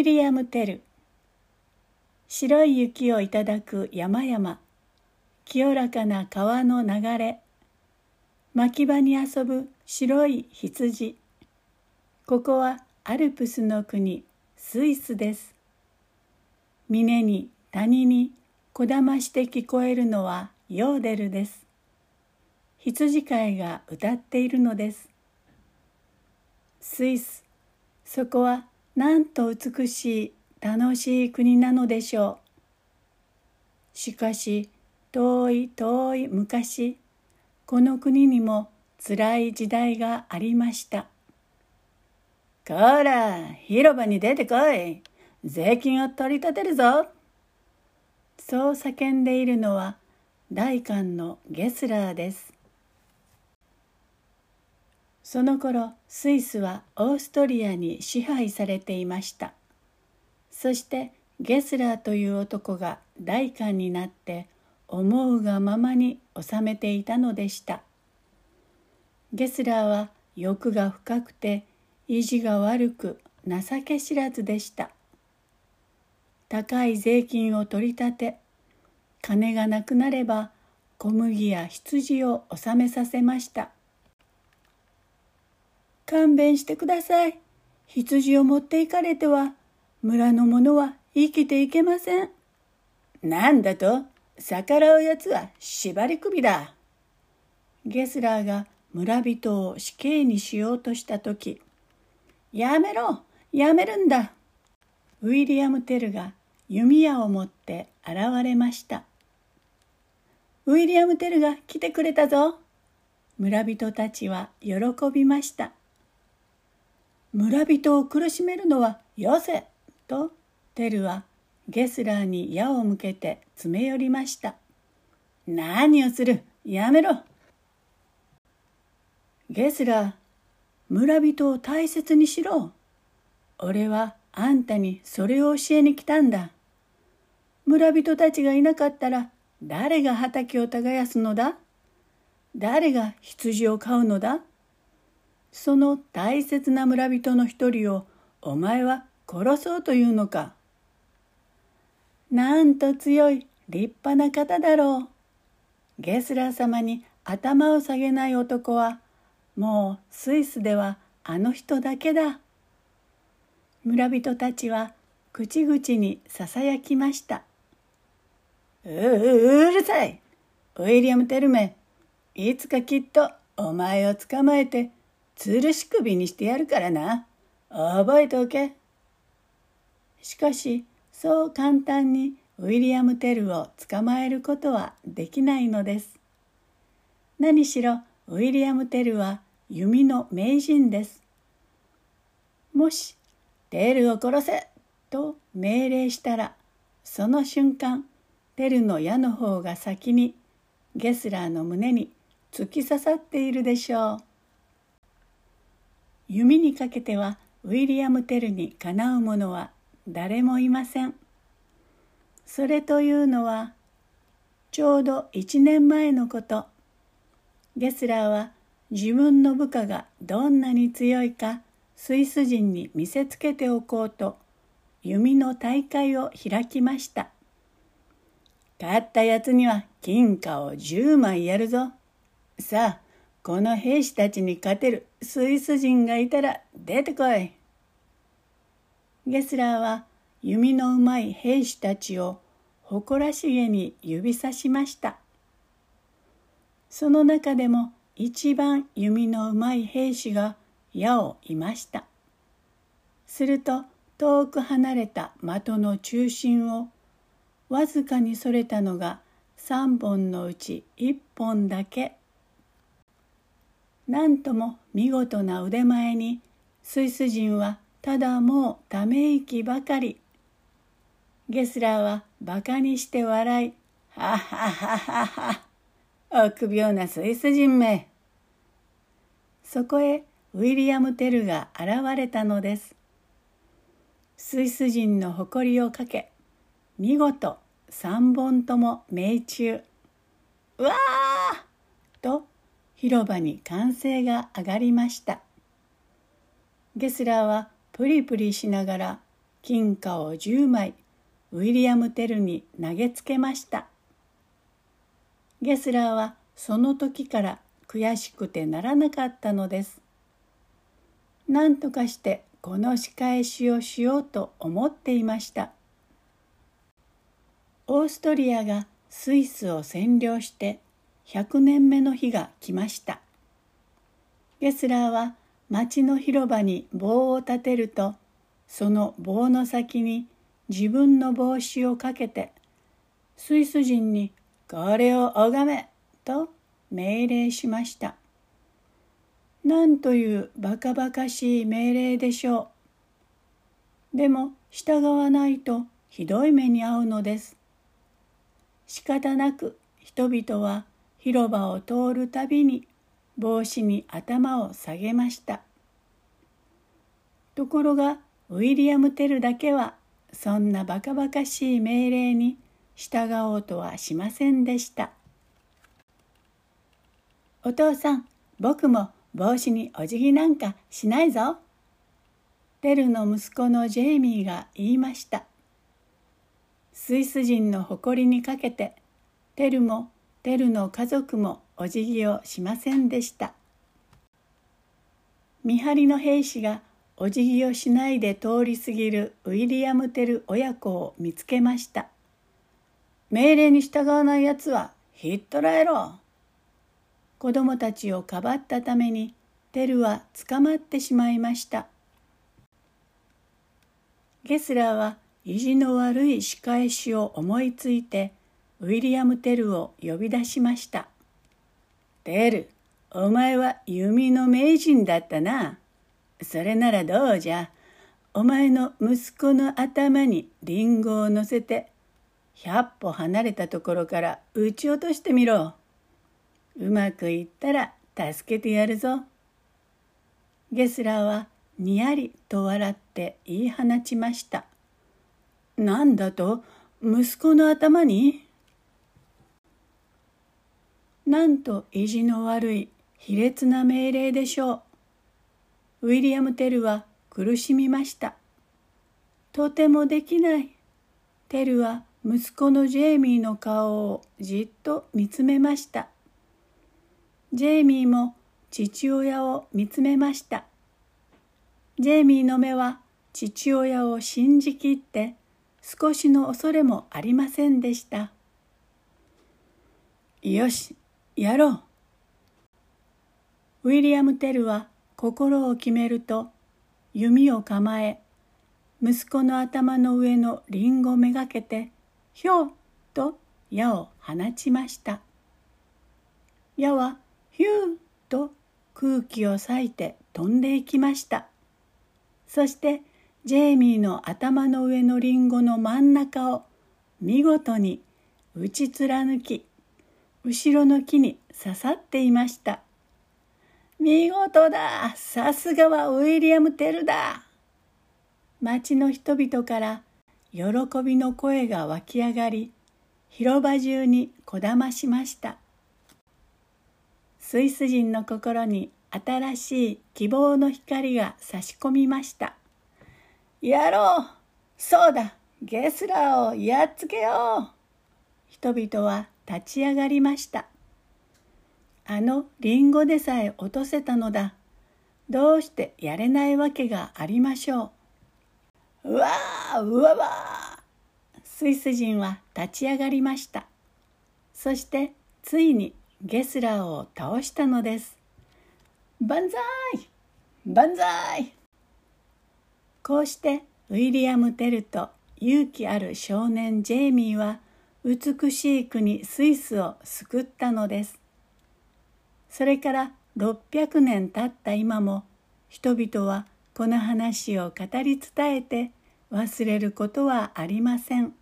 ィリアム・テル。白い雪をいただく山々。清らかな川の流れ。牧場に遊ぶ白い羊。ここはアルプスの国スイスです。峰に谷にこだまして聞こえるのはヨーデルです。羊飼いが歌っているのです。スイス。そこはなんと美しい楽しい国なのでしょう。しかし遠い遠い昔この国にもつらい時代がありました。こら広場に出てこい。税金を取り立てるぞ。そう叫んでいるのは大官のゲスラーです。その頃スイスはオーストリアに支配されていました。そしてゲスラーという男が大官になって思うがままに収めていたのでした。ゲスラーは欲が深くて意地が悪く情け知らずでした。高い税金を取り立て金がなくなれば小麦や羊を納めさせました。勘弁してください。羊を持って行かれては、村の者は生きていけません。なんだと逆らうやつは縛り首だ。ゲスラーが村人を死刑にしようとした時、やめろやめるんだウィリアム・テルが弓矢を持って現れました。ウィリアム・テルが来てくれたぞ村人たちは喜びました。村人を苦しめるのはよせとテルはゲスラーに矢を向けて詰め寄りました。何をする？やめろ。ゲスラー村人を大切にしろ。俺はあんたにそれを教えに来たんだ。村人たちがいなかったら誰が畑を耕すのだ？誰が羊を飼うのだ？その大切な村人の一人をお前は殺そうというのか？なんと強い立派な方だろう。ゲスラー様に頭を下げない男はもうスイスではあの人だけだ。村人たちは口々にささやきました。うううるさいウィリアム・テルメいつかきっとお前を捕まえて吊るし首にしてやるからな。覚えておけ。しかし、そう簡単にウィリアム・テルを捕まえることはできないのです。何しろウィリアム・テルは弓の名人です。もし、テルを殺せと命令したら、その瞬間、テルの矢の方が先にゲスラーの胸に突き刺さっているでしょう。弓にかけてはウィリアム・テルにかなう者は誰もいません。それというのはちょうど1年前のこと。ゲスラーは自分の部下がどんなに強いかスイス人に見せつけておこうと弓の大会を開きました。勝ったやつには金貨を10枚やるぞ。さあ、この兵士たちに勝てるスイス人がいたら出てこい。ゲスラーは弓のうまい兵士たちを誇らしげに指さしました。その中でも一番弓のうまい兵士が矢をいました。すると遠く離れた的の中心をわずかにそれたのが三本のうち一本だけなんとも見事な腕前にスイス人はただもうため息ばかり。ゲスラーはバカにして笑い、ははははは、臆病なスイス人め。そこへウィリアム・テルが現れたのです。スイス人の誇りをかけ、見事三本とも命中。うわーと広場に歓声が上がりました。ゲスラーはプリプリしながら金貨を10枚ウィリアム・テルに投げつけました。ゲスラーはその時から悔しくてならなかったのです。何とかしてこの仕返しをしようと思っていました。オーストリアがスイスを占領して100年目の日が来ました。ゲスラーは町の広場に棒を立てるとその棒の先に自分の帽子をかけてスイス人に「これを拝め!」と命令しました。なんというバカバカしい命令でしょう。でも従わないとひどい目に遭うのです。仕方なく人々は広場を通るたびに帽子に頭を下げました。ところがウィリアム・テルだけはそんなバカバカしい命令に従おうとはしませんでした。お父さん、僕も帽子にお辞儀なんかしないぞ。テルの息子のジェイミーが言いました。スイス人の誇りにかけて、テルもテルの家族もお辞儀をしませんでした。見張りの兵士がお辞儀をしないで通り過ぎるウィリアム・テル親子を見つけました。命令に従わないやつはひっ捕らえろ。子供たちをかばったためにテルは捕まってしまいました。ゲスラーは意地の悪い仕返しを思いついてウィリアム・テルを呼び出しました。テル、お前は弓の名人だったな。それならどうじゃ。お前の息子の頭にリンゴを乗せて、百歩離れたところから撃ち落としてみろ。うまくいったら助けてやるぞ。ゲスラーはにやりと笑って言い放ちました。なんだと？息子の頭に？なんと意地の悪い卑劣な命令でしょう。ウィリアム・テルは苦しみました。とてもできない。テルは息子のジェイミーの顔をじっと見つめました。ジェイミーも父親を見つめました。ジェイミーの目は父親を信じきって少しの恐れもありませんでした。よし、やろう。ウィリアム・テルは心を決めると弓を構え息子の頭の上のリンゴめがけてひょうと矢を放ちました矢はヒューと空気を裂いて飛んでいきましたそしてジェイミーの頭の上のリンゴの真ん中を見事に打ち貫き後ろの木に刺さっていました。見事だ。さすがはウィリアム・テルだ。町の人々から喜びの声が湧き上がり広場中にこだましました。スイス人の心に新しい希望の光が差し込みました。やろう。そうだ。ゲスラーをやっつけよう。人々は立ち上がりましたあのリンゴでさえ落とせたのだ。どうしてやれないわけがありましょう。うわーうわわスイス人は立ち上がりました。そしてついにゲスラーを倒したのです。万歳万歳こうしてウィリアム・テルと勇気ある少年ジェイミーは美しい国スイスを救ったのです。それから600年経った今も人々はこの話を語り伝えて忘れることはありません。